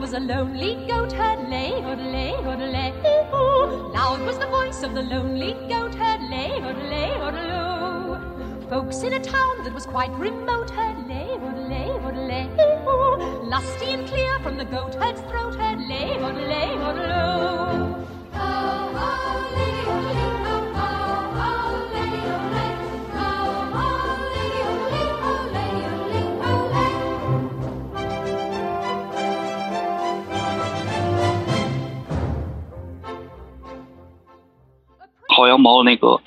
was a lonely goat herd, lay, lay, lay, ooh. Loud was the voice of the lonely goat herd, lay, lay, lay. Folks in a town that was quite remote heard, lay, lay, lay, ooh. Lusty and clear from the goat herd's throat, heard, lay, lay, lay. 薅羊毛那个织毛衣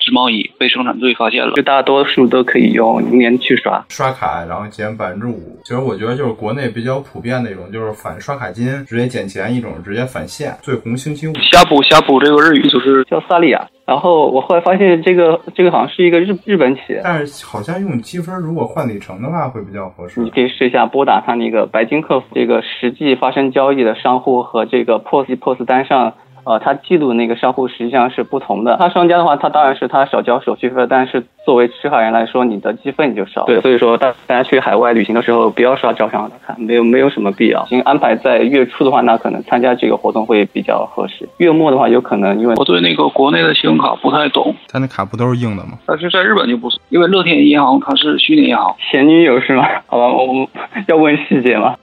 被生产队发现了，就大多数都可以用银联去刷，刷卡然后减百分之五。其实我觉得就是国内比较普遍的一种，就是返刷卡金直接减钱；一种直接返现。最红星期五，呷哺呷哺这个日语就是叫萨利亚。然后我后来发现这个这个好像是一个日日本企业，但是好像用积分如果换里程的话会比较合适。你可以试一下拨打他那个白金客服，这个实际发生交易的商户和这个 POS POS 单上。呃，他记录那个商户实际上是不同的。他商家的话，他当然是他少交手续费，但是作为持卡人来说，你的积分就少。对，所以说大大家去海外旅行的时候，不要刷招商的卡，没有没有什么必要。行，安排在月初的话，那可能参加这个活动会比较合适。月末的话，有可能因为我对那个国内的信用卡不太懂。他那卡不都是硬的吗？但是在日本就不是，因为乐天银行它是虚拟银行。前女友是吗？好吧，我们 要问细节吗？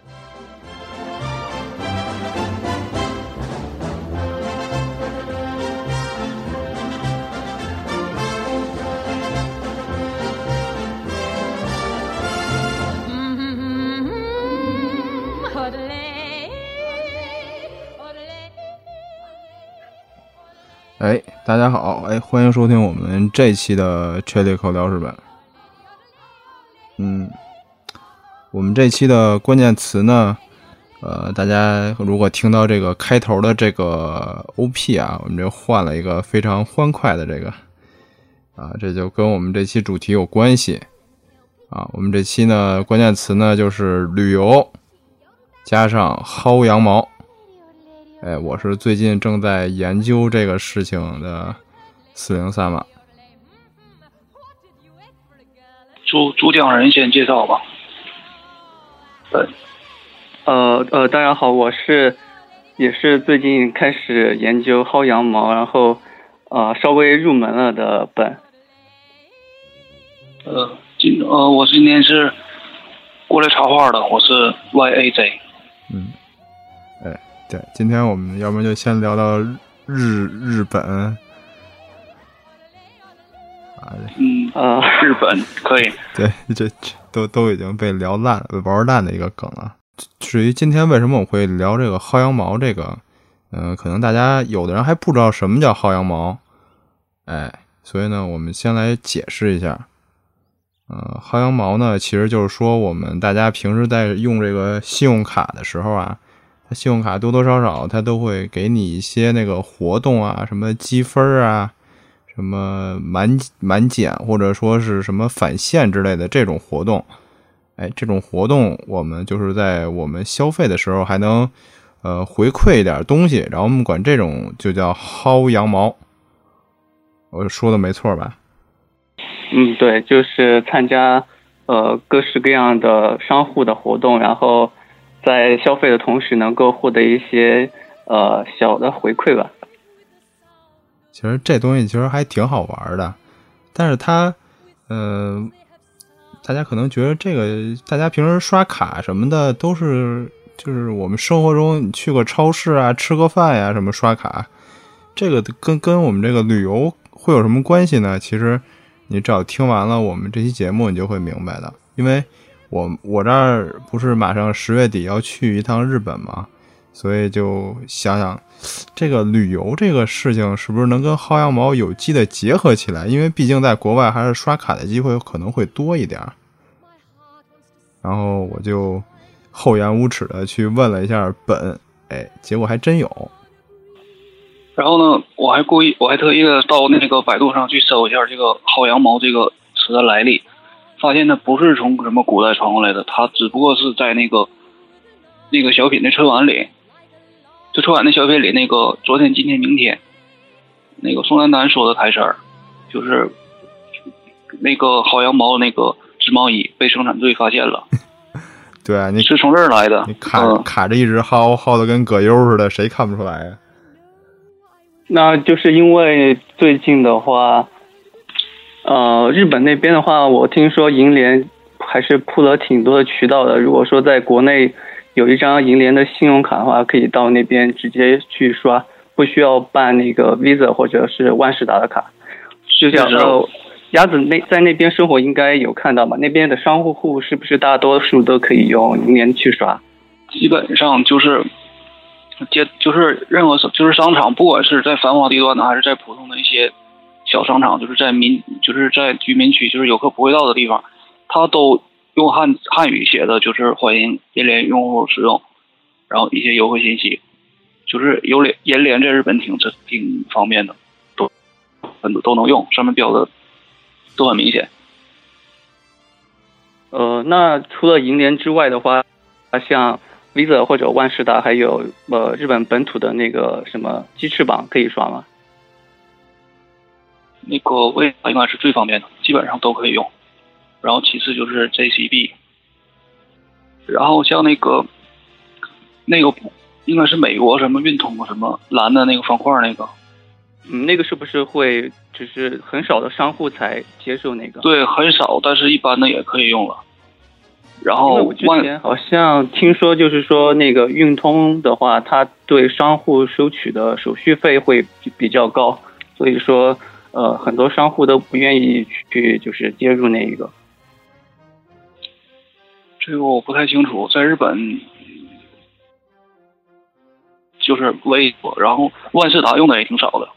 哎，大家好！哎，欢迎收听我们这期的《确立口聊日本》。嗯，我们这期的关键词呢，呃，大家如果听到这个开头的这个 OP 啊，我们这换了一个非常欢快的这个啊，这就跟我们这期主题有关系啊。我们这期呢，关键词呢就是旅游加上薅羊毛。哎，我是最近正在研究这个事情的四零三嘛。主主讲人先介绍吧。呃，呃呃，大家好，我是也是最近开始研究薅羊毛，然后呃稍微入门了的本。呃，今呃我今天是过来插话的，我是 Y A J。嗯。对，今天我们要不然就先聊聊日日本啊，嗯啊，日本可以。对，这这都都已经被聊烂了、玩烂的一个梗了。至于今天为什么我会聊这个薅羊毛这个，嗯，可能大家有的人还不知道什么叫薅羊毛，哎，所以呢，我们先来解释一下。嗯，薅羊毛呢，其实就是说我们大家平时在用这个信用卡的时候啊。信用卡多多少少，它都会给你一些那个活动啊，什么积分啊，什么满满减，或者说是什么返现之类的这种活动。哎，这种活动我们就是在我们消费的时候还能呃回馈一点东西，然后我们管这种就叫薅羊毛。我说的没错吧？嗯，对，就是参加呃各式各样的商户的活动，然后。在消费的同时，能够获得一些呃小的回馈吧。其实这东西其实还挺好玩的，但是它，呃，大家可能觉得这个，大家平时刷卡什么的都是，就是我们生活中你去个超市啊，吃个饭呀，什么刷卡，这个跟跟我们这个旅游会有什么关系呢？其实你只要听完了我们这期节目，你就会明白的，因为。我我这儿不是马上十月底要去一趟日本吗，所以就想想这个旅游这个事情是不是能跟薅羊毛有机的结合起来？因为毕竟在国外还是刷卡的机会可能会多一点。然后我就厚颜无耻的去问了一下本，哎，结果还真有。然后呢，我还故意我还特意的到那个百度上去搜一下这个薅羊毛这个词的来历。发现它不是从什么古代传过来的，它只不过是在那个那个小品的春晚里，就春晚的小品里那个昨天、今天、明天，那个宋丹丹说的台词儿，就是那个薅羊毛那个织毛衣被生产队发现了，对啊，你是从这儿来的你。卡、嗯，卡着一直薅，薅的跟葛优似的，谁看不出来呀、那就是因为最近的话，呃，日本那边的话，我听说银联还是铺了挺多的渠道的。如果说在国内有一张银联的信用卡的话，可以到那边直接去刷，不需要办那个 Visa 或者是万事达的卡。就像是呃，鸭子那在那边生活应该有看到吧？那边的商户户是不是大多数都可以用银联去刷？基本上就是街，就是任何就是商场，不管是在繁华地段的，还是在普通的一些小商场，就是在民就是在居民区，就是游客不会到的地方，它都用汉汉语写的，就是欢迎银联用户使用，然后一些优惠信息，就是有联银联在日本挺这挺方便的，都很多都能用，上面标的都很明显。呃，那除了银联之外的话，像 Visa 或者万事达，还有呃日本本土的那个什么鸡翅膀可以刷吗？那个为应该是最方便的，基本上都可以用。然后其次就是 JCB，然后像那个那个应该是美国什么运通什么蓝的那个方块那个，嗯，那个是不是会只是很少的商户才接受那个？对，很少，但是一般的也可以用了。然后我之万前好像听说，就是说那个运通的话，它对商户收取的手续费会比比较高，所以说呃很多商户都不愿意去就是接入那一个。这个我不太清楚，在日本就是微博，然后万事达用的也挺少的。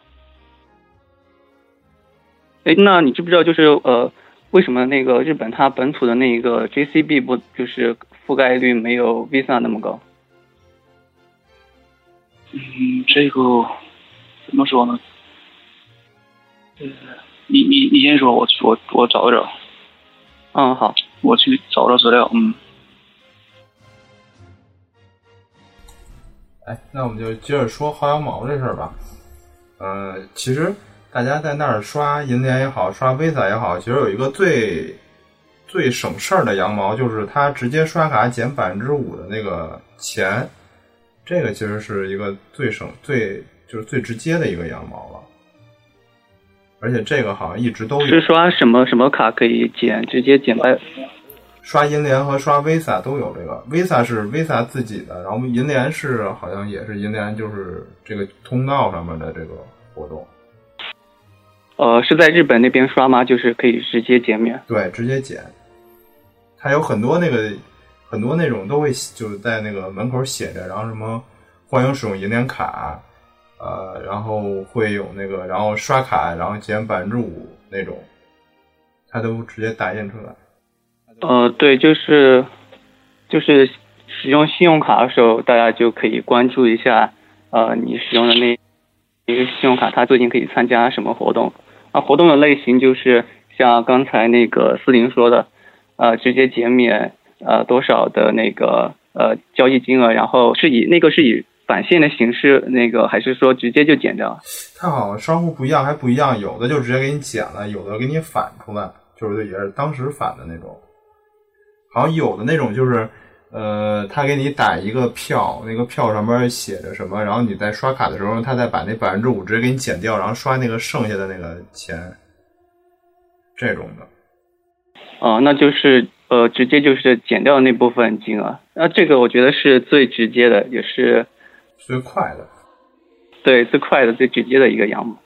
哎，那你知不知道就是呃，为什么那个日本它本土的那个 JCB 不就是覆盖率没有 Visa 那么高？嗯，这个怎么说呢？你你你先说，我我我找一找。嗯，好，我去找找资料，嗯，哎，那我们就接着说薅羊毛这事儿吧。呃，其实大家在那儿刷银联也好，刷 Visa 也好，其实有一个最最省事儿的羊毛，就是它直接刷卡减百分之五的那个钱，这个其实是一个最省最就是最直接的一个羊毛了。而且这个好像一直都有，是刷什么什么卡可以减，直接减百？刷银联和刷 Visa 都有这个，Visa 是 Visa 自己的，然后银联是好像也是银联就是这个通道上面的这个活动，呃，是在日本那边刷吗？就是可以直接减免？对，直接减。它有很多那个很多那种都会就是在那个门口写着，然后什么欢迎使用银联卡，呃，然后会有那个然后刷卡然后减百分之五那种，它都直接打印出来。呃，对，就是就是使用信用卡的时候，大家就可以关注一下，呃，你使用的那一个信用卡，它最近可以参加什么活动？啊，活动的类型就是像刚才那个思林说的，呃，直接减免呃多少的那个呃交易金额，然后是以那个是以返现的形式，那个还是说直接就减掉？它好像商户不一样，还不一样，有的就直接给你减了，有的给你返出来，就是也是当时返的那种。好像有的那种就是，呃，他给你打一个票，那个票上面写着什么，然后你在刷卡的时候，他再把那百分之五直接给你减掉，然后刷那个剩下的那个钱，这种的。哦、那就是呃，直接就是减掉那部分金额。那这个我觉得是最直接的，也是最快的。对最快的、最直接的一个羊毛。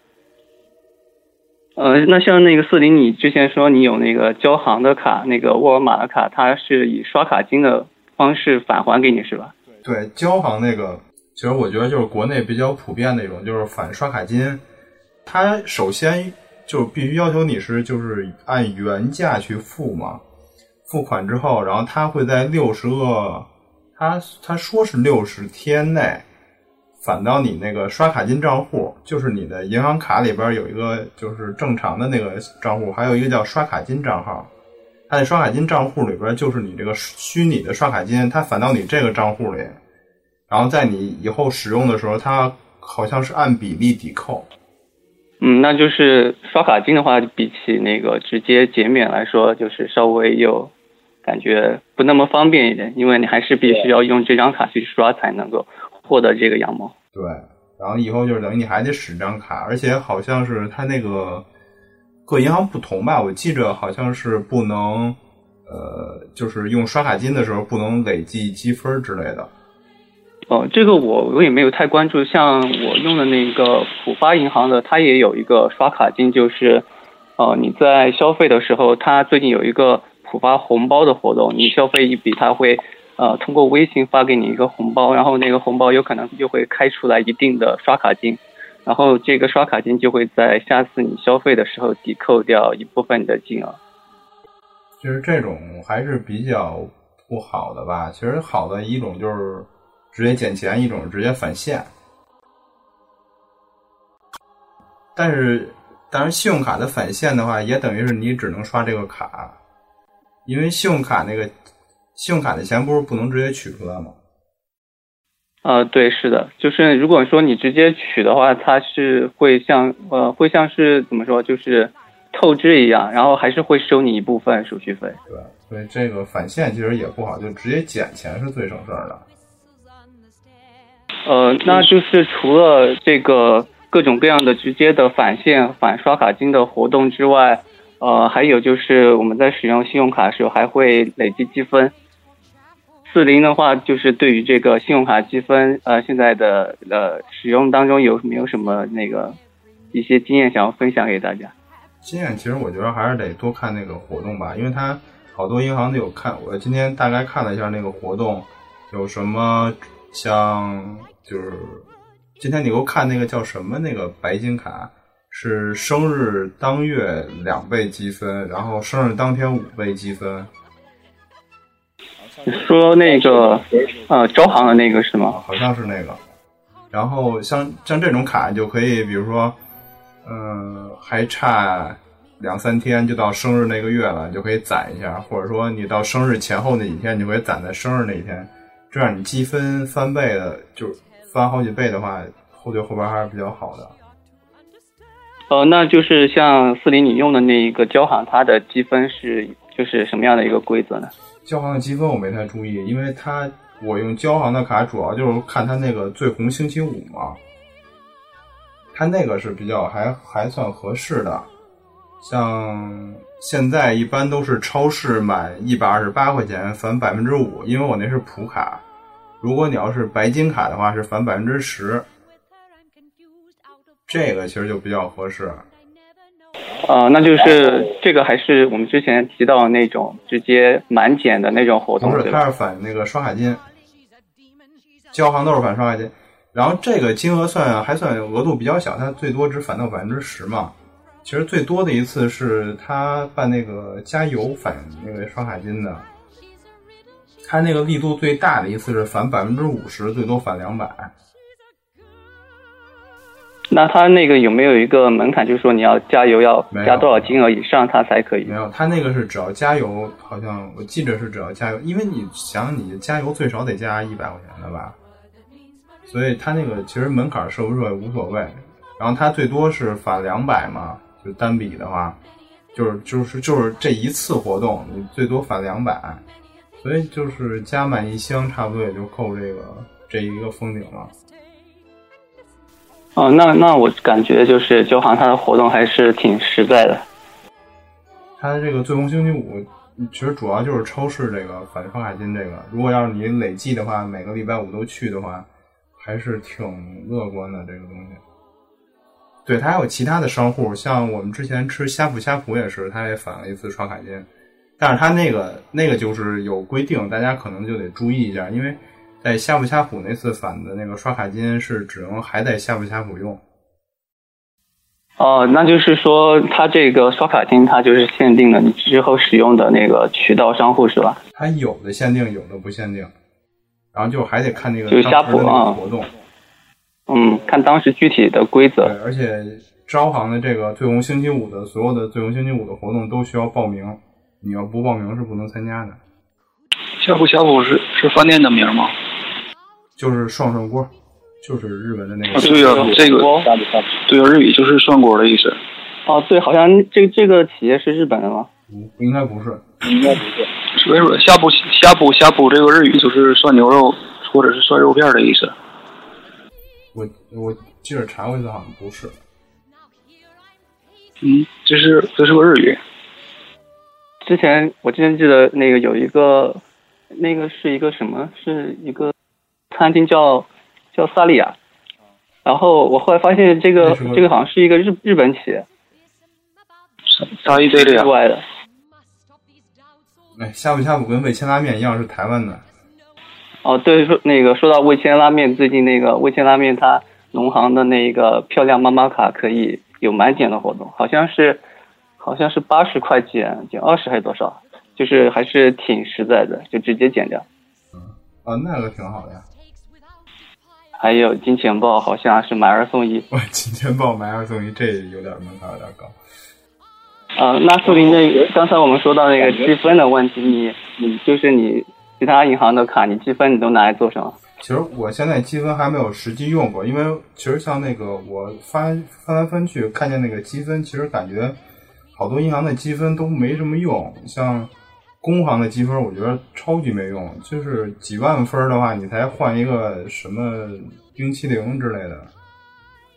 呃，那像那个四零，你之前说你有那个交行的卡，那个沃尔玛的卡，它是以刷卡金的方式返还给你是吧？对，交行那个，其实我觉得就是国内比较普遍的一种，就是返刷卡金。它首先就必须要求你是就是按原价去付嘛，付款之后，然后它会在六十个，他他说是六十天内返到你那个刷卡金账户，就是你的银行卡里边有一个就是正常的那个账户，还有一个叫刷卡金账号。它的刷卡金账户里边就是你这个虚拟的刷卡金，它返到你这个账户里，然后在你以后使用的时候，它好像是按比例抵扣。嗯，那就是刷卡金的话，比起那个直接减免来说，就是稍微有感觉不那么方便一点，因为你还是必须要用这张卡去刷才能够获得这个羊毛。对，然后以后就是等于你还得使这张卡，而且好像是它那个各银行不同吧，我记着好像是不能，呃，就是用刷卡金的时候不能累计积分之类的。哦，这个我我也没有太关注。像我用的那个浦发银行的，它也有一个刷卡金，就是呃你在消费的时候，它最近有一个浦发红包的活动，你消费一笔，它会呃通过微信发给你一个红包，然后那个红包有可能就会开出来一定的刷卡金，然后这个刷卡金就会在下次你消费的时候抵扣掉一部分的金额。其实这种还是比较不好的吧。其实好的一种就是。直接减钱一种，直接返现。但是，当然，信用卡的返现的话，也等于是你只能刷这个卡，因为信用卡那个信用卡的钱不是不能直接取出来吗？呃，对，是的，就是如果说你直接取的话，它是会像呃，会像是怎么说，就是透支一样，然后还是会收你一部分手续费。对，所以这个返现其实也不好，就直接减钱是最省事儿的。呃，那就是除了这个各种各样的直接的返现、返刷卡金的活动之外，呃，还有就是我们在使用信用卡的时候还会累积积分。四零的话，就是对于这个信用卡积分，呃，现在的呃使用当中有没有什么那个一些经验想要分享给大家？经验其实我觉得还是得多看那个活动吧，因为它好多银行都有看。我今天大概看了一下那个活动，有什么像。就是今天你给我看那个叫什么那个白金卡，是生日当月两倍积分，然后生日当天五倍积分。说那个呃招行的那个是吗？好像是那个。然后像像这种卡就可以，比如说，嗯，还差两三天就到生日那个月了，你就可以攒一下，或者说你到生日前后那几天，你就可以攒在生日那一天，这样你积分翻倍的就。翻好几倍的话，后对后边还是比较好的。呃，那就是像四零你用的那一个交行，它的积分是就是什么样的一个规则呢？交行的积分我没太注意，因为它我用交行的卡主要就是看它那个最红星期五嘛，它那个是比较还还算合适的。像现在一般都是超市满一百二十八块钱返百分之五，因为我那是普卡。如果你要是白金卡的话，是返百分之十，这个其实就比较合适。啊，那就是这个还是我们之前提到那种直接满减的那种活动，不是，它是返那个刷卡金，交行都是返刷卡金，然后这个金额算还算额度比较小，它最多只返到百分之十嘛。其实最多的一次是他办那个加油返那个刷卡金的。他那个力度最大的一次是返百分之五十，最多返两百。那他那个有没有一个门槛，就是说你要加油要加多少金额以上，他才可以？没有，他那个是只要加油，好像我记着是只要加油，因为你想你加油最少得加一百块钱的吧，所以他那个其实门槛设不设也无所谓。然后他最多是返两百嘛，就单笔的话，就是就是就是这一次活动你最多返两百。所以就是加满一箱，差不多也就够这个这一个封顶了。哦，那那我感觉就是交行他的活动还是挺实在的。它这个最红星期五，其实主要就是超市这个返刷卡金这个。如果要是你累计的话，每个礼拜五都去的话，还是挺乐观的这个东西。对，他还有其他的商户，像我们之前吃呷哺呷哺也是，他也返了一次刷卡金。但是他那个那个就是有规定，大家可能就得注意一下，因为在呷哺呷哺那次返的那个刷卡金是只能还在呷哺呷哺用。哦，那就是说它这个刷卡金，它就是限定的你之后使用的那个渠道商户是吧？它有的限定，有的不限定，然后就还得看那个就呷哺啊活动。嗯，看当时具体的规则。对，而且招行的这个最红星期五的所有的最红星期五的活动都需要报名。你要不报名是不能参加的。呷哺呷哺是是饭店的名吗？就是涮涮锅，就是日本的那个。啊，对呀、这个对呀、日语就是涮锅的意思。哦，对，好像这这个企业是日本的吗？不应该不是，所以说，呷哺呷哺呷哺这个日语就是涮牛肉或者是涮肉片的意思。我我记着查过一次，好像不是。嗯，这是这是个日语。之前我之前记得那个有一个，那个是一个什么？是一个餐厅叫叫萨利亚。然后我后来发现这个这个好像是一个日日本企业，沙伊这里啊，意外的。哎，呷哺呷哺跟味千拉面一样是台湾的。哦，对，说那个说到味千拉面，最近那个味千拉面它农行的那个漂亮妈妈卡可以有满减的活动，好像是好像是八十块减减二十还是多少，就是还是挺实在的，就直接减掉。啊，那个挺好的呀。还有金钱豹好像是买二送一，哇，金钱豹买二送一，这有点门槛有点高。呃，那说明那个刚才我们说到那个积分的问题，你你就是你其他银行的卡，你积分你都拿来做什么？其实我现在积分还没有实际用过，因为其实像那个我翻翻来翻去看见那个积分，其实感觉好多银行的积分都没什么用，像工行的积分，我觉得超级没用，就是几万分的话，你才换一个什么冰淇淋之类的，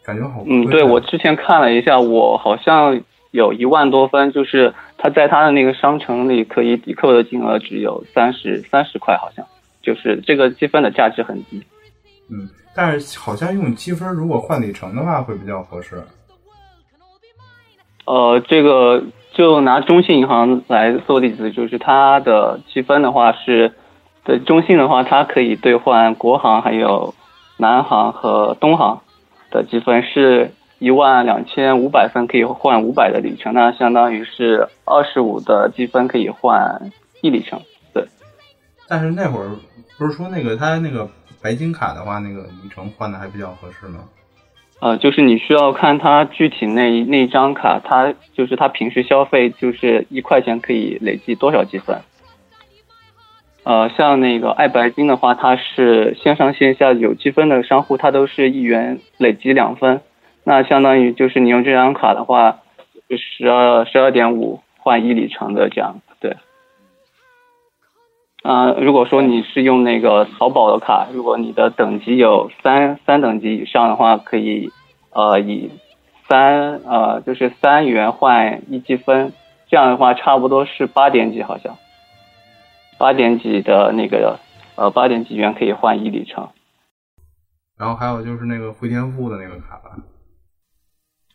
感觉好嗯，对我之前看了一下，我好像有一万多分，就是他在他的那个商城里可以抵扣的金额只有三十三十块，好像就是这个积分的价值很低。嗯，但是好像用积分如果换里程的话会比较合适。呃，这个就拿中信银行来做例子，就是它的积分的话是，对中信的话，它可以兑换国行、还有南航和东航的积分，是一万两千五百分可以换五百的里程，那相当于是二十五的积分可以换一里程。对，但是那会儿不是说那个他那个白金卡的话，那个里程换的还比较合适吗？呃，就是你需要看它具体那那张卡，它就是它平时消费就是一块钱可以累计多少积分。呃，像那个爱白金的话，它是线上线下有积分的商户，它都是一元累积两分，那相当于就是你用这张卡的话，十二十二点五换一里程的这样，对。啊、如果说你是用那个淘宝的卡，如果你的等级有三三等级以上的话，可以呃以三呃就是三元换一积分，这样的话差不多是八点几好像，八点几的那个呃八点几元可以换一里程。然后还有就是那个汇添富的那个卡吧，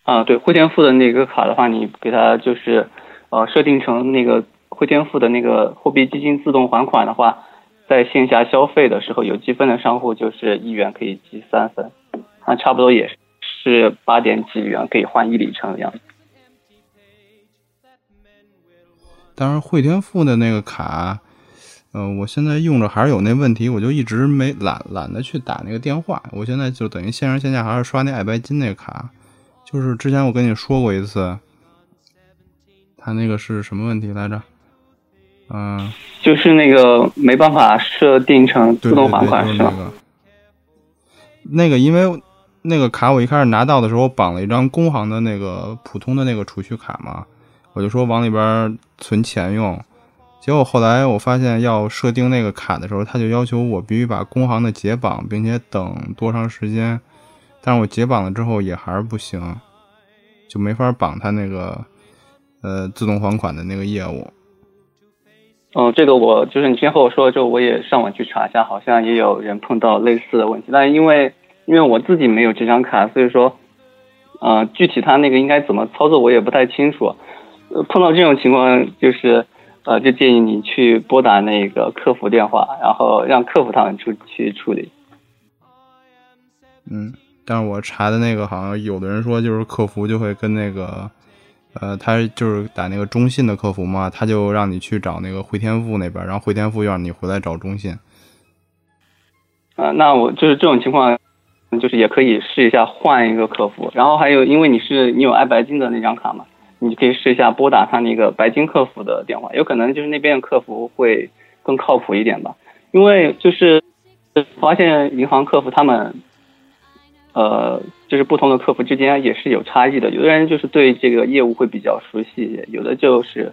啊，对，汇添富的那个卡的话，你给它就是呃设定成那个汇添富的那个货币基金自动还款的话，在线下消费的时候有积分的商户就是一元可以积三分，那差不多也是八点几元可以换一里程的样子。但是汇添富的那个卡，嗯、我现在用着还是有那问题，我就一直没懒懒得去打那个电话。我现在就等于线上线下还是刷那爱白金那个卡，就是之前我跟你说过一次，他那个是什么问题来着？嗯、就是那个没办法设定成自动还款是吗？就是那个。那个因为那个卡我一开始拿到的时候绑了一张工行的那个普通的那个储蓄卡嘛，我就说往里边存钱用。结果后来我发现要设定那个卡的时候，他就要求我必须把工行的解绑，并且等多长时间。但是我解绑了之后也还是不行，就没法绑他那个呃自动还款的那个业务。嗯，这个我就是你之前和我说了之后，我也上网去查一下，好像也有人碰到类似的问题。但因为因为我自己没有这张卡，所以说，呃，具体他那个应该怎么操作我也不太清楚。碰到这种情况，就是呃，就建议你去拨打那个客服电话，然后让客服他们出去处理。嗯，但是我查的那个好像有的人说，就是客服就会跟那个，呃，他就是打那个中信的客服嘛，他就让你去找那个汇添富那边，然后汇添富又让你回来找中信。啊、那我就是这种情况，就是也可以试一下换一个客服，然后还有因为你是你有爱白金的那张卡嘛，你可以试一下拨打他那个白金客服的电话，有可能就是那边的客服会更靠谱一点吧，因为就是发现银行客服他们，呃，就是不同的客服之间也是有差异的。有的人就是对这个业务会比较熟悉，有的就是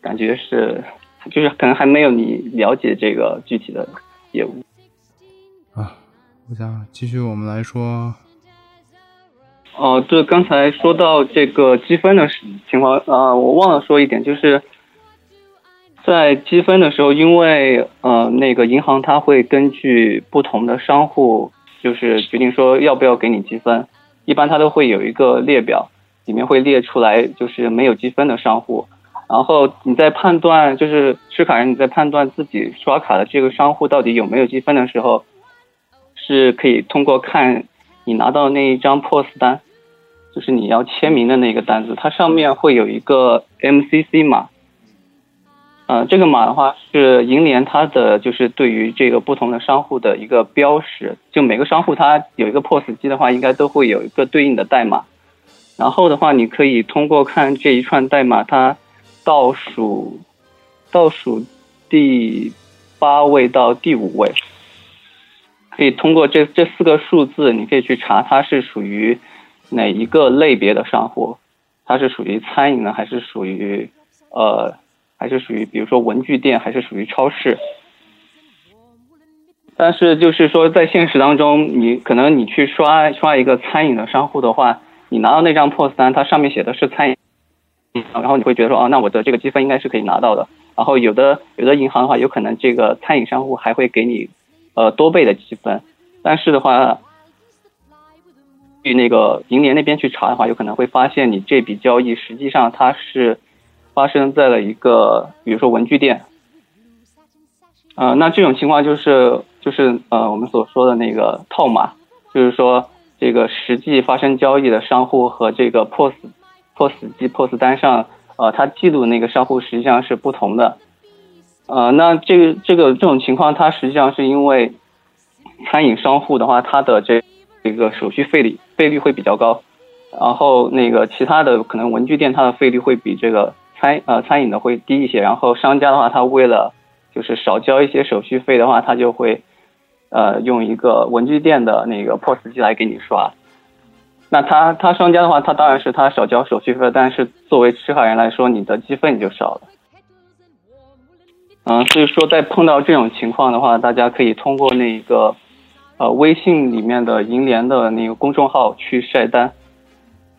感觉是，就是可能还没有你了解这个具体的业务。啊，我想继续我们来说。哦，对，刚才说到这个积分的情况啊，我忘了说一点，就是在积分的时候，因为呃，那个银行它会根据不同的商户，就是决定说要不要给你积分。一般它都会有一个列表，里面会列出来就是没有积分的商户。然后你在判断，就是持卡人你在判断自己刷卡的这个商户到底有没有积分的时候，是可以通过看。你拿到那一张 POS 单，就是你要签名的那个单子，它上面会有一个 MCC 码，呃，这个码的话是银联它的就是对于这个不同的商户的一个标识，就每个商户它有一个 POS 机的话，应该都会有一个对应的代码，然后的话你可以通过看这一串代码，它倒数倒数第八位到第五位。可以通过这这四个数字，你可以去查它是属于哪一个类别的商户，它是属于餐饮呢，还是属于呃，还是属于比如说文具店，还是属于超市？但是就是说，在现实当中，你可能你去刷刷一个餐饮的商户的话，你拿到那张 POS 单，它上面写的是餐饮，然后你会觉得说，哦，那我的这个积分应该是可以拿到的。然后有的有的银行的话，有可能这个餐饮商户还会给你。呃，多倍的积分，但是的话，去那个银联那边去查的话，有可能会发现你这笔交易实际上它是发生在了一个，比如说文具店。呃，那这种情况就是就是呃我们所说的那个套码，就是说这个实际发生交易的商户和这个 POS POS 机 POS 单上呃它记录那个商户实际上是不同的。呃，那这个这个这种情况，它实际上是因为餐饮商户的话，它的这这个手续费率费率会比较高，然后那个其他的可能文具店它的费率会比这个餐呃餐饮的会低一些，然后商家的话，他为了就是少交一些手续费的话，他就会呃用一个文具店的那个 POS 机来给你刷，那他他商家的话，他当然是他少交手续费，但是作为持卡人来说，你的积分就少了。嗯，所以说在碰到这种情况的话，大家可以通过那个呃微信里面的银联的那个公众号去晒单，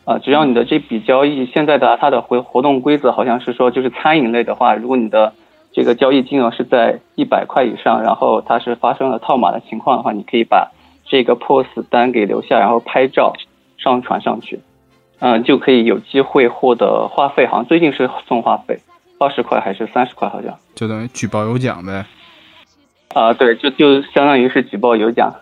啊，只要你的这笔交易现在的它的活活动规则好像是说，就是餐饮类的话，如果你的这个交易金额是在一百块以上，然后它是发生了套码的情况的话，你可以把这个 POS 单给留下，然后拍照上传上去，嗯，就可以有机会获得话费，好像最近是送话费。二十块还是三十块？好像就等于举报有奖呗。啊，对，就就相当于是举报有奖。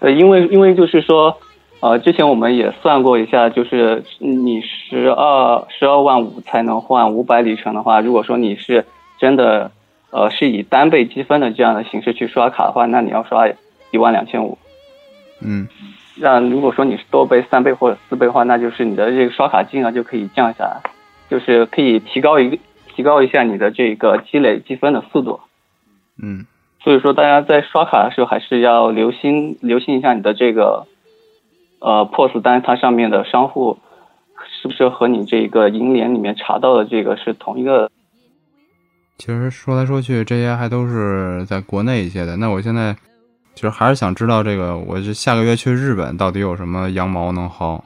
呃，因为因为就是说，呃，之前我们也算过一下，就是你十二十二万五才能换五百里程的话，如果说你是真的呃是以单倍积分的这样的形式去刷卡的话，那你要刷一万两千五。嗯。那如果说你是多倍、三倍或者四倍的话，那就是你的这个刷卡金额就可以降下来，就是可以提高一个。提高一下你的这个积累积分的速度，嗯，所以说大家在刷卡的时候还是要留心留心一下你的这个呃 POS 单它上面的商户是不是和你这个银联里面查到的这个是同一个。其实说来说去，这些还都是在国内一些的。那我现在其实还是想知道这个，我就下个月去日本到底有什么羊毛能薅？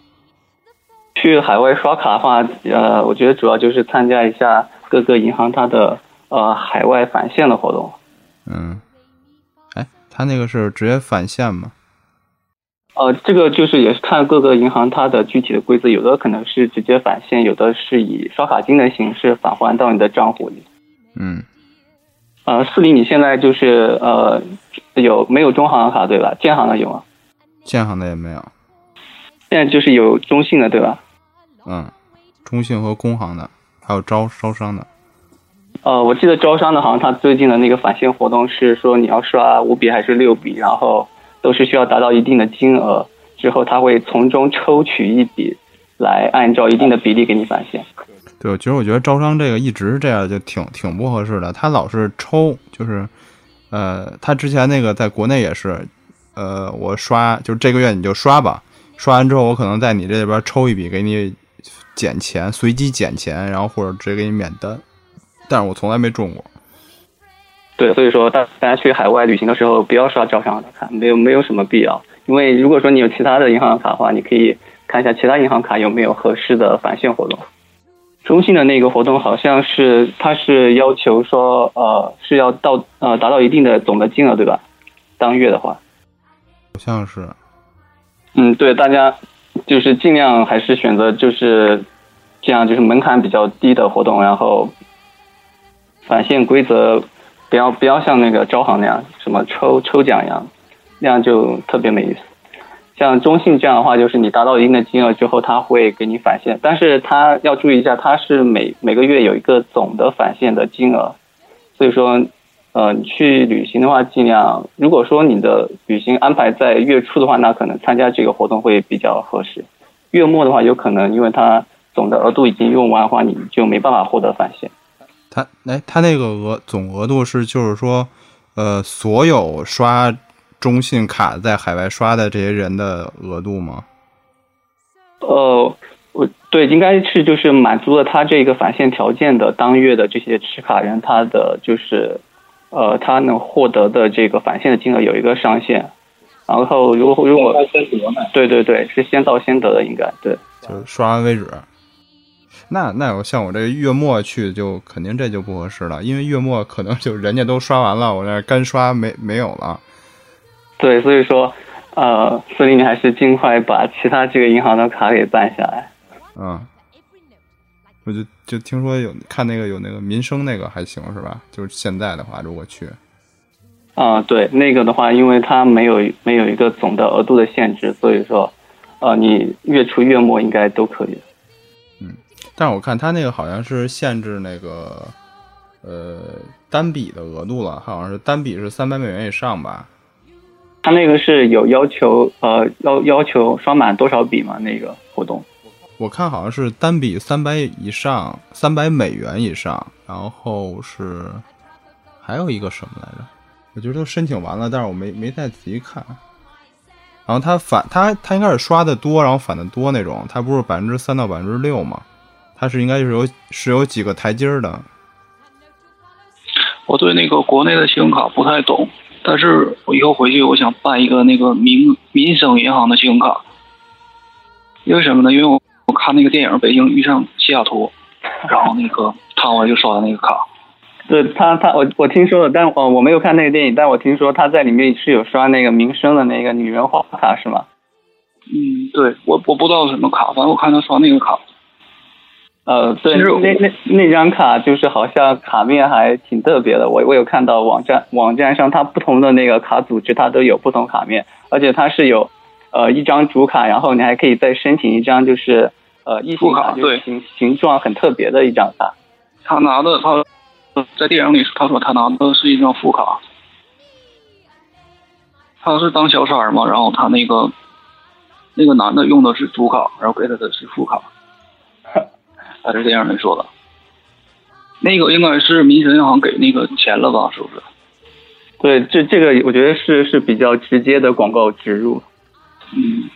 去海外刷卡的话，呃，我觉得主要就是参加一下。各个银行它的呃海外返现的活动，嗯，哎，他那个是直接返现吗？呃，这个就是也是看各个银行它的具体的规则，有的可能是直接返现，有的是以刷卡金的形式返还到你的账户里。嗯，呃，四零你现在就是呃有没有中行的卡对吧？建行的有吗？建行的也没有。现在就是有中信的对吧？嗯，中信和工行的。还有招招商的，呃，我记得招商的，好像他最近的那个返现活动是说你要刷五笔还是六笔，然后都是需要达到一定的金额之后，他会从中抽取一笔，来按照一定的比例给你返现。对，其实我觉得招商这个一直这样就挺挺不合适的，他老是抽，就是呃，他之前那个在国内也是，呃，我刷就是这个月你就刷吧，刷完之后我可能在你这边抽一笔给你减钱，随机减钱，然后或者直接给你免单，但是我从来没中过。对，所以说大大家去海外旅行的时候不要刷招商的卡，没有没有什么必要。因为如果说你有其他的银行卡的话，你可以看一下其他银行卡有没有合适的返现活动。中信的那个活动好像是，它是要求说，呃，是要到呃达到一定的总的金额，对吧？当月的话，好像是。嗯，对，大家就是尽量还是选择就是这样，就是门槛比较低的活动，然后返现规则不要不要像那个招行那样，什么抽抽奖一样，那样就特别没意思。像中信这样的话，就是你达到一定的金额之后，他会给你返现，但是他要注意一下，他是每每个月有一个总的返现的金额，所以说，呃，你去旅行的话，尽量如果说你的旅行安排在月初的话，那可能参加这个活动会比较合适。月末的话，有可能因为它总的额度已经用完的话，你就没办法获得返现。他哎，他那个额总额度是就是说，呃，所有刷。中信卡在海外刷的这些人的额度吗？呃，我对，应该是就是满足了他这个返现条件的当月的这些持卡人，他的就是呃，他能获得的这个返现的金额有一个上限。然后如果如果对对对，是先到先得的，应该对，就是刷完为止。那那我像我这月末去，就肯定这就不合适了，因为月末可能就人家都刷完了，我那干刷没没有了。对，所以说，呃，所以你还是尽快把其他几个银行的卡给办下来。嗯，我就就听说有看那个有那个民生那个还行是吧？就是现在的话，如果去，啊，对，那个的话，因为它没有没有一个总的额度的限制，所以说，呃，你月初月末应该都可以。嗯，但是我看他那个好像是限制那个呃单笔的额度了，好像是单笔是三百美元以上吧。他那个是有要求，呃，要要求刷满多少笔吗？那个活动，我看好像是单笔三百以上，三百美元以上，然后是还有一个什么来着？我觉得都申请完了，但是我没没再仔细看。然后他返他他应该是刷的多，然后返的多那种，他不是百分之三到百分之六吗？他是应该是有是有几个台阶的。我对那个国内的信用卡不太懂。但是我以后回去，我想办一个那个民民生银行的信用卡，因为什么呢？因为我我看那个电影《北京遇上西雅图》，然后那个汤唯就刷的那个卡。对他，他我我听说了，但我我没有看那个电影，但我听说他在里面是有刷那个民生的那个女人花卡，是吗？嗯，对我我不知道什么卡，反正我看他刷那个卡。呃，对，那那那张卡就是好像卡面还挺特别的，我我有看到网站网站上它不同的那个卡组织它都有不同卡面，而且它是有呃一张主卡，然后你还可以再申请一张就是呃异性卡，对，形形状很特别的一张卡。他拿的他在电影里他说他拿的是一张副卡，他是当小三嘛，然后他那个那个男的用的是主卡，然后给他的是副卡。他是这样来说的，那个应该是民生银行给那个钱了吧？是不是？对，这这个我觉得是是比较直接的广告植入。嗯，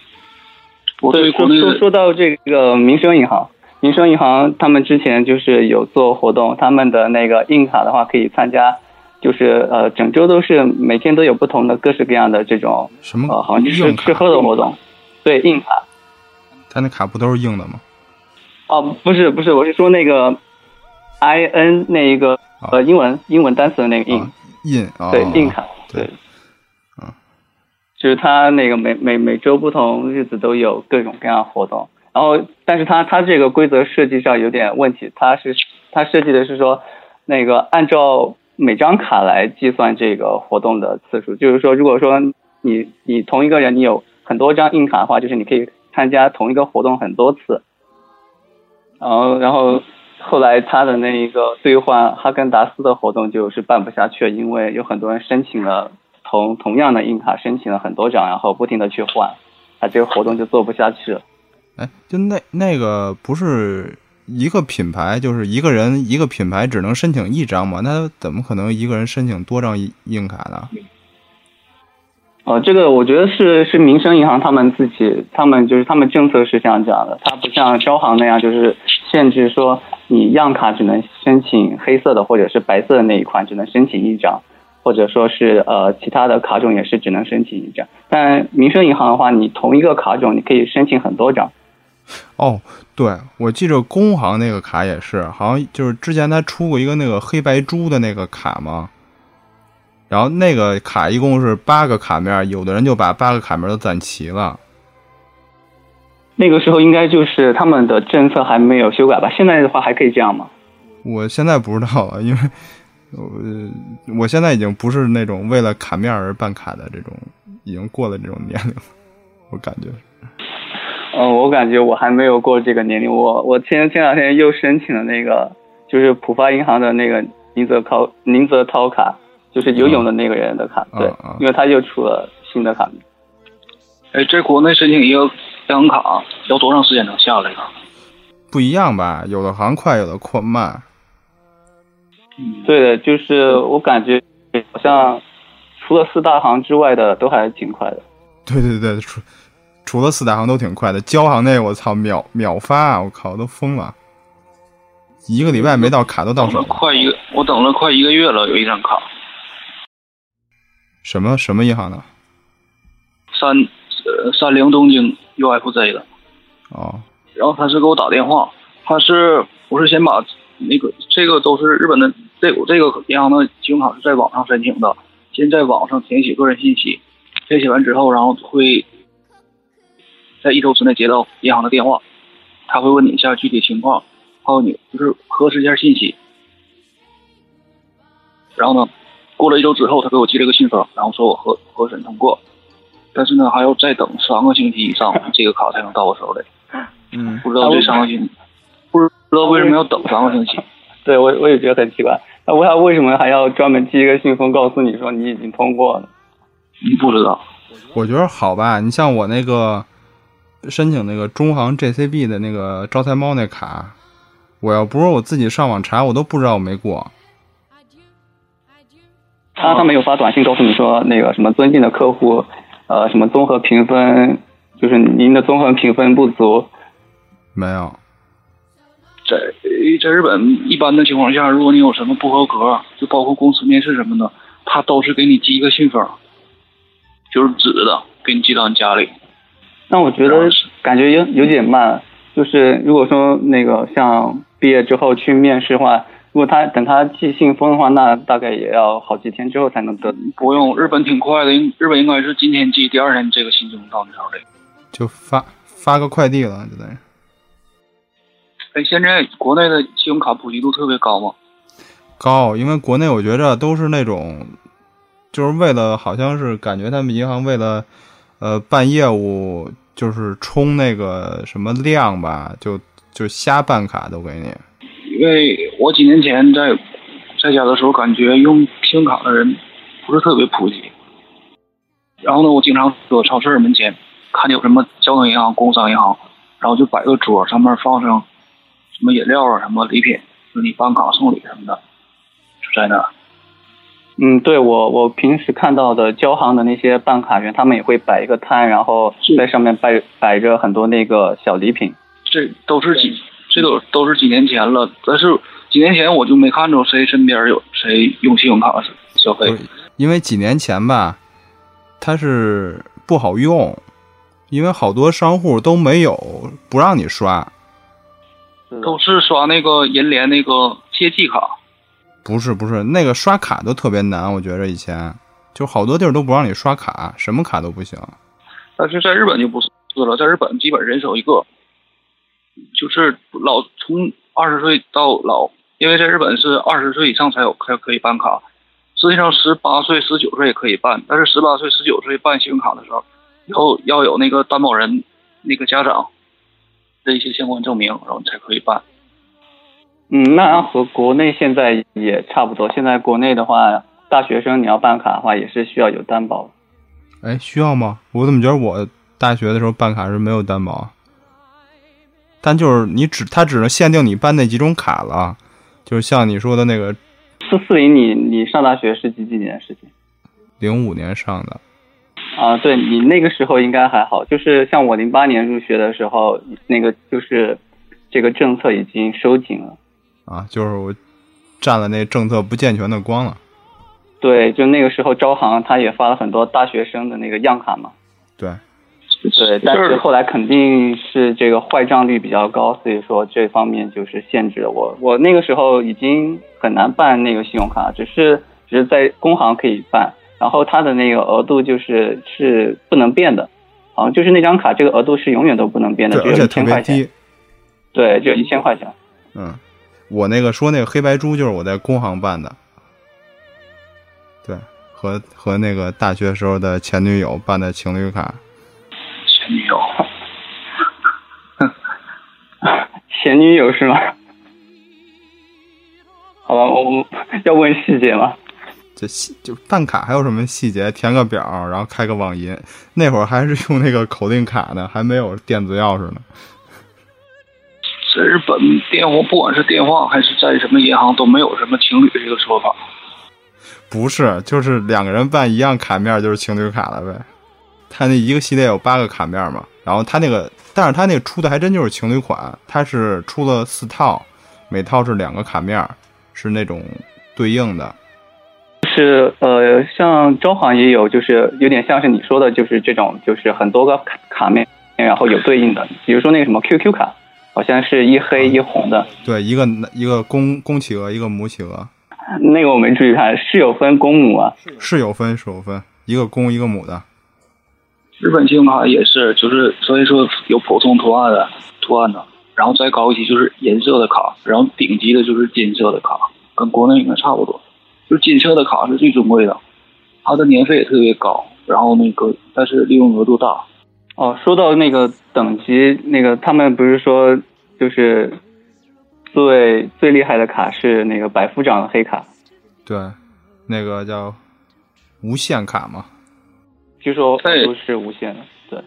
对，说说说到这个民生银行，民生银行他们之前就是有做活动，他们的那个硬卡的话可以参加，就是呃整周都是每天都有不同的各式各样的这种什么呃好像吃吃喝的活动，对硬卡。他那卡不都是硬的吗？哦，不是不是，我是说那个，I N 那一个呃英文英文单词的那个 in in 对 in 卡对，嗯，就是他那个每每每周不同日子都有各种各样活动，然后但是他他这个规则设计上有点问题，他是他设计的是说那个按照每张卡来计算这个活动的次数，就是说如果说你你同一个人你有很多张硬卡的话，就是你可以参加同一个活动很多次。然后，然后后来他的那一个兑换哈根达斯的活动就是办不下去，因为有很多人申请了同同样的硬卡，申请了很多张，然后不停的去换，他这个活动就做不下去了。哎，就那那个不是一个品牌就是一个人一个品牌只能申请一张嘛？那怎么可能一个人申请多张硬卡呢？呃，这个我觉得是是民生银行他们自己，他们就是他们政策是这样讲的，它不像招行那样就是限制说你样卡只能申请黑色的或者是白色的那一款，只能申请一张。或者说是呃其他的卡种也是只能申请一张，但民生银行的话，你同一个卡种你可以申请很多张。哦，对，我记着工行那个卡也是，好像就是之前他出过一个那个黑白猪的那个卡嘛，然后那个卡一共是八个卡面，有的人就把八个卡面都攒齐了。那个时候应该就是他们的政策还没有修改吧？现在的话还可以这样吗？我现在不知道了，因为。我我现在已经不是那种为了卡面而办卡的这种，已经过了这种年龄了，我感觉。嗯，我感觉我还没有过这个年龄。我我前前两天又申请了那个，就是浦发银行的那个宁泽涛宁泽涛卡，就是游泳的那个人的卡，对，因为他又出了新的卡。哎，在国内申请一个银行卡要多长时间能下来呢？不一样吧，有的行快，有的快慢。对的，就是我感觉好像除了四大行之外的都还挺快的。对对对，除除了四大行都挺快的，交行那我操秒秒发，我靠都疯了，一个礼拜没到卡都到手。快一个，我等了快一个月了，有一张卡。什么什么银行的？三呃三菱东京 UFJ 的。哦。然后他是给我打电话，他是我是先把那个这个都是日本的。这我这个银行的信用卡是在网上申请的，先在网上填写个人信息，填写完之后，然后会在一周之内接到银行的电话，他会问你一下具体情况，还有你就是核实一下信息。然后呢，过了一周之后，他给我寄了个信封，然后说我核核审通过，但是呢还要再等三个星期以上，这个卡才能到我手里。嗯，不知道这三个星期，不知道为什么要等三个星期。对我我也觉得很奇怪，那为啥为什么还要专门寄一个信封告诉你说你已经通过了？你不知道。我觉得好吧，你像我那个申请那个中行 JCB 的那个招财猫那卡，我要不是我自己上网查，我都不知道我没过。他他没有发短信告诉你说那个什么尊敬的客户，呃，什么综合评分，就是您的综合评分不足。没有。在在日本一般的情况下，如果你有什么不合格，就包括公司面试什么的，他都是给你寄一个信封，就是纸的，给你寄到你家里。那我觉得感觉有有点慢，就是如果说那个像毕业之后去面试的话，如果他等他寄信封的话，那大概也要好几天之后才能得。不用，日本挺快的，日本应该是今天寄，第二天这个信就能到你手里。就发发个快递了，就等于。哎，现在国内的信用卡普及度特别高吗？高，因为国内我觉着都是那种，就是为了好像是感觉他们银行为了呃办业务，就是冲那个什么量吧，就就瞎办卡都给你。因为我几年前在在家的时候，感觉用信用卡的人不是特别普及。然后呢，我经常走超市门前看见有什么交通银行、工商银行，然后就摆个桌，上面放上。什么饮料啊，什么礼品，就你办卡送礼什么的，就在那。嗯，对我我平时看到的交行的那些办卡员，他们也会摆一个摊，然后在上面摆摆着很多那个小礼品。这都是几，这都都是几年前了。但是几年前我就没看着谁身边有谁用信用卡消费。因为几年前吧，它是不好用，因为好多商户都没有不让你刷。都是刷那个银联那个借记卡，不是不是，那个刷卡都特别难，我觉着以前就好多地儿都不让你刷卡，什么卡都不行。但是在日本就不是了，在日本基本人手一个，就是老从二十岁到老，因为在日本是二十岁以上才有才可以办卡，实际上十八岁、十九岁也可以办，但是十八岁、十九岁办信用卡的时候，要要有那个担保人那个家长。的一些相关证明，然后才可以办。嗯，那和国内现在也差不多。现在国内的话，大学生你要办卡的话，也是需要有担保。哎，需要吗？我怎么觉得我大学的时候办卡是没有担保？但就是你只它只能限定你办那几种卡了，就是像你说的那个四四零，你你上大学是几几年的事情？零五年上的，啊，对你那个时候应该还好，就是像我零八年入学的时候，那个就是这个政策已经收紧了。啊，就是我占了那政策不健全的光了。对，就那个时候招行他也发了很多大学生的那个样卡嘛。对，对，但是后来肯定是这个坏账率比较高，所以说这方面就是限制了我。我那个时候已经很难办那个信用卡，只是只是在工行可以办，然后它的那个额度就是是不能变的，好像就是那张卡这个额度是永远都不能变的，只有一千块钱。对，就一千块钱。嗯，我那个说那个黑白猪就是我在工行办的。对，和和那个大学时候的前女友办的情侣卡。前女友，前女友是吗？好吧，我要问细节吗？这细就办卡还有什么细节？填个表，然后开个网银。那会儿还是用那个口令卡呢，还没有电子钥匙呢。在日本，电话不管是电话还是在什么银行，都没有什么情侣这个说法。不是，就是两个人办一样卡面就是情侣卡了呗。他那一个系列有八个卡面嘛，然后它那个，但是它那个出的还真就是情侣款，它是出了四套，每套是两个卡面，是那种对应的。是呃，像招行也有，就是有点像是你说的，就是这种，就是很多个卡卡面，然后有对应的。比如说那个什么 QQ 卡，好像是一黑一红的。对，一个一个公公企鹅，一个母企鹅。那个我没注意看，是有分公母啊？是有分，是有分，一个公一个母的。日本信用卡也是，就是所以说有普通图案的图案的，然后再高级就是银色的卡，然后顶级的就是金色的卡，跟国内应该差不多。就是金色的卡是最尊贵的，它的年费也特别高，然后那个但是利用额度大。哦，说到那个等级，那个他们不是说就是。最最厉害的卡是那个百夫长的黑卡，对，那个叫无限卡嘛，据说都是无限的。对，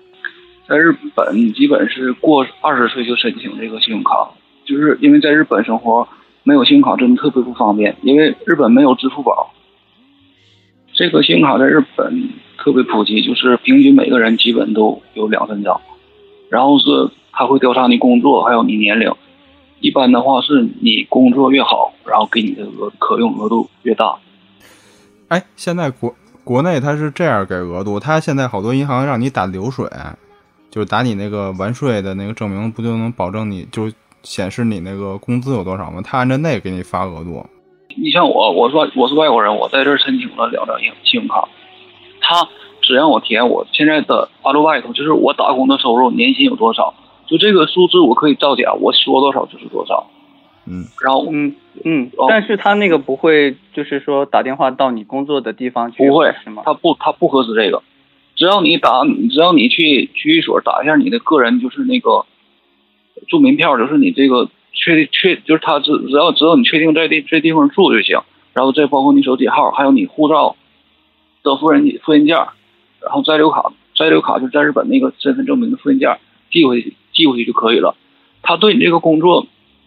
在日本基本是过二十岁就申请这个信用卡，就是因为在日本生活没有信用卡真的特别不方便，因为日本没有支付宝。这个信用卡在日本特别普及，就是平均每个人基本都有两三张，然后是他会调查你工作还有你年龄。一般的话是你工作越好，然后给你的额可用额度越大。哎，现在国国内它是这样给额度，它现在好多银行让你打流水，就是打你那个完税的那个证明，不就能保证你就显示你那个工资有多少吗？他按照那给你发额度。你像我，我说我是外国人，我在这儿申请了两张信信用卡，他只让我填我现在的阿鲁外头，就是我打工的收入年薪有多少。就这个数字我可以造假，我说多少就是多少。嗯，然后嗯嗯，但是他那个不会，就是说打电话到你工作的地方去，不会是吗？他不，他不核实这个。只要你打，只要你去区域所打一下你的个人，就是那个住民票，就是你这个确确，就是他只只要只要你确定在地这地方住就行。然后再包括你手机号，还有你护照的复印复印件，然后在留卡在留卡就在日本那个身份证明的复印件寄回去。寄回去就可以了，他对你这个工作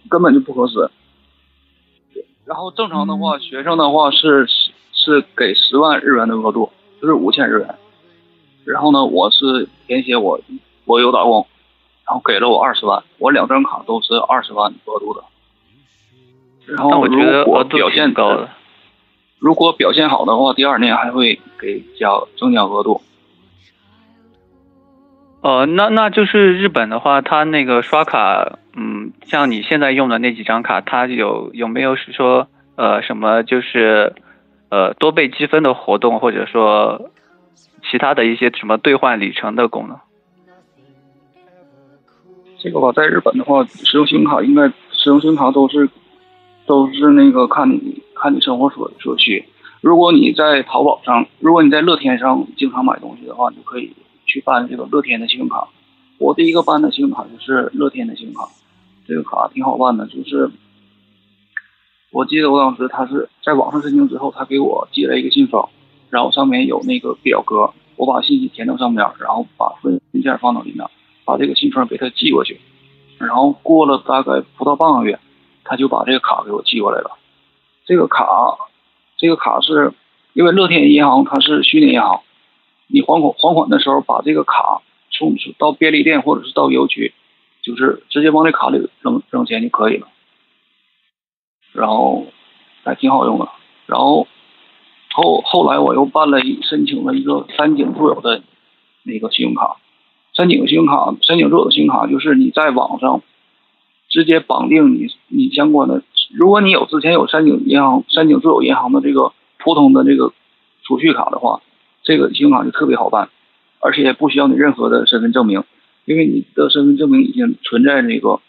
根本就不合适。然后正常的话，学生的话是是给十万日元的额度，就是五千日元。然后呢，我是填写我我有打工，然后给了我二十万，我两张卡都是二十万额度的。然后如果表现高的，如果表现好的话，第二年还会给加增加额度。哦，那那就是日本的话，它那个刷卡，嗯，像你现在用的那几张卡，它有有没有是说呃什么就是呃多倍积分的活动，或者说其他的一些什么兑换里程的功能？这个吧，在日本的话，使用信用卡应该使用信用卡都是都是那个看你看你生活所所需。如果你在淘宝上，如果你在乐天上经常买东西的话，你就可以。去办这个乐天的信用卡，我第一个办的信用卡就是乐天的信用卡，这个卡挺好办的，就是我记得我当时他是在网上申请之后，他给我寄了一个信封，然后上面有那个表格，我把信息填到上面，然后把分文件放到里面，把这个信封给他寄过去，然后过了大概不到半个月，他就把这个卡给我寄过来了。这个卡，这个卡是因为乐天银行它是虚拟银行，你还款还款的时候把这个卡送到便利店或者是到邮局，就是直接往这卡里扔扔钱就可以了。然后还挺好用的。然后后后来我又办了一申请了一个三井住友的那个信用卡。三井信用卡，三井住友的信用卡就是你在网上直接绑定你你相关的，如果你有之前有三井银行、三井住友银行的这个普通的这个储蓄卡的话，这个信用卡就特别好办，而且也不需要你任何的身份证明，因为你的身份证明已经存在那个，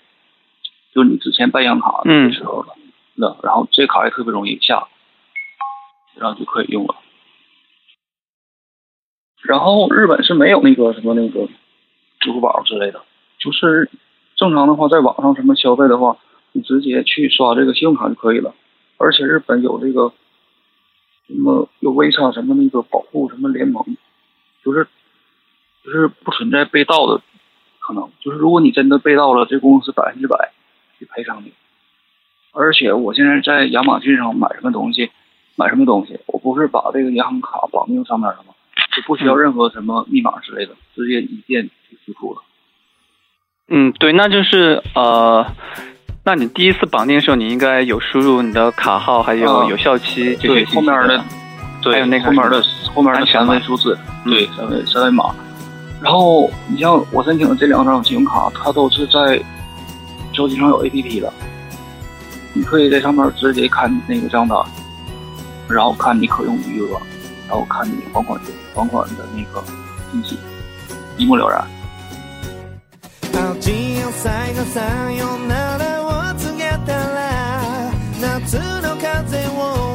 就是你之前办银行卡的时候了。那然后这卡也特别容易下，然后就可以用了。然后日本是没有那个什么那个。支付宝之类的，就是正常的话，在网上什么消费的话，你直接去刷这个信用卡就可以了。而且日本有这个什么有微商什么那个保护什么联盟，就是就是不存在被盗的可能。就是如果你真的被盗了，这公司百分之百去赔偿你。而且我现在在亚马逊上买什么东西，买什么东西，我不是把这个银行卡绑定上面了吗？就不需要任何什么密码之类的，直接一键就支付了。嗯，对，那就是呃，那你第一次绑定的时候，你应该有输入你的卡号，还有有效期这些后面的，对，还有那个后面的后面的三位数字，对，三位三位码。然后你像我申请的这两张信用卡，它都是在手机上有 APP 的，你可以在上面直接看那个账单，然后看你可用余额。然后看你还款还款的那个信息，一目了然。夏の風を